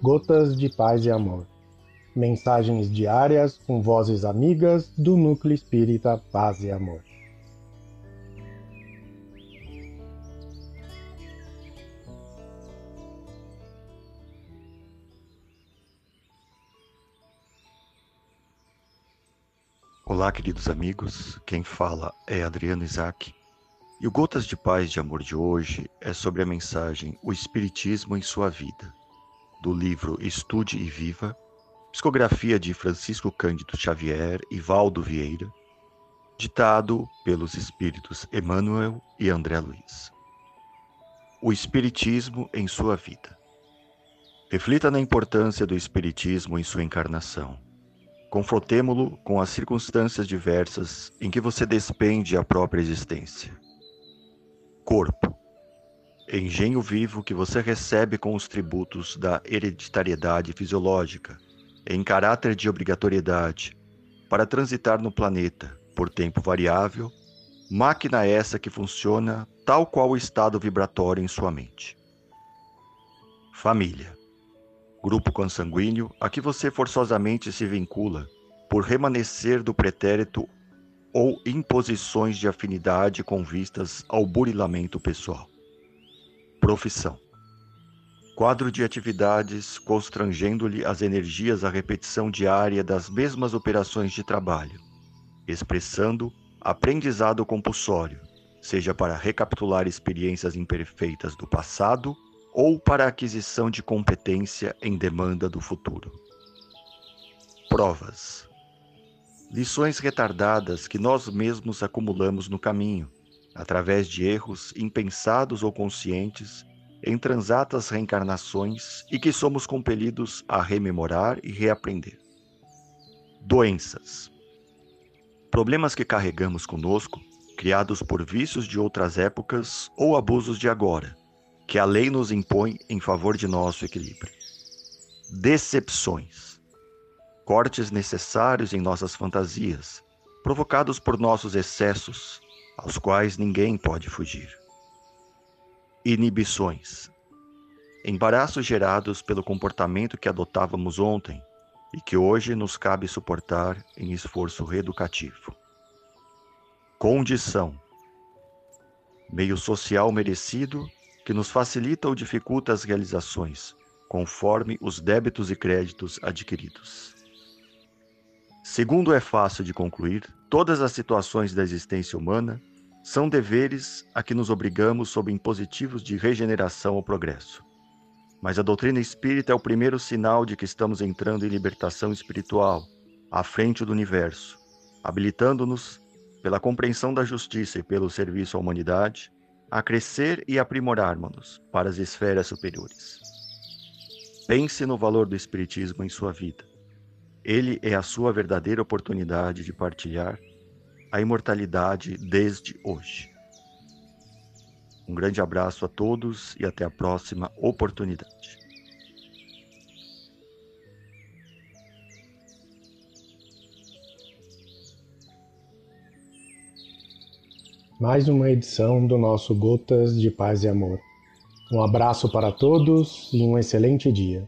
Gotas de Paz e Amor. Mensagens diárias com vozes amigas do Núcleo Espírita Paz e Amor. Olá, queridos amigos. Quem fala é Adriano Isaac. E o Gotas de Paz de Amor de hoje é sobre a mensagem O Espiritismo em Sua Vida, do livro Estude e Viva, psicografia de Francisco Cândido Xavier e Valdo Vieira, ditado pelos espíritos Emmanuel e André Luiz. O Espiritismo em Sua Vida. Reflita na importância do Espiritismo em sua encarnação. Confrontemo-lo com as circunstâncias diversas em que você despende a própria existência corpo, engenho vivo que você recebe com os tributos da hereditariedade fisiológica, em caráter de obrigatoriedade, para transitar no planeta por tempo variável, máquina essa que funciona tal qual o estado vibratório em sua mente. Família. Grupo consanguíneo a que você forçosamente se vincula por remanescer do pretérito ou imposições de afinidade com vistas ao burilamento pessoal. Profissão. Quadro de atividades constrangendo-lhe as energias à repetição diária das mesmas operações de trabalho, expressando aprendizado compulsório, seja para recapitular experiências imperfeitas do passado ou para aquisição de competência em demanda do futuro. Provas lições retardadas que nós mesmos acumulamos no caminho, através de erros impensados ou conscientes, em transatas reencarnações e que somos compelidos a rememorar e reaprender. Doenças. Problemas que carregamos conosco, criados por vícios de outras épocas ou abusos de agora, que a lei nos impõe em favor de nosso equilíbrio. Decepções cortes necessários em nossas fantasias, provocados por nossos excessos, aos quais ninguém pode fugir. Inibições embaraços gerados pelo comportamento que adotávamos ontem e que hoje nos cabe suportar em esforço reeducativo. Condição meio social merecido que nos facilita ou dificulta as realizações, conforme os débitos e créditos adquiridos. Segundo é fácil de concluir, todas as situações da existência humana são deveres a que nos obrigamos sob impositivos de regeneração ou progresso. Mas a doutrina espírita é o primeiro sinal de que estamos entrando em libertação espiritual, à frente do universo, habilitando-nos, pela compreensão da justiça e pelo serviço à humanidade, a crescer e aprimorarmos-nos para as esferas superiores. Pense no valor do Espiritismo em sua vida ele é a sua verdadeira oportunidade de partilhar a imortalidade desde hoje. Um grande abraço a todos e até a próxima oportunidade. Mais uma edição do nosso Gotas de Paz e Amor. Um abraço para todos e um excelente dia.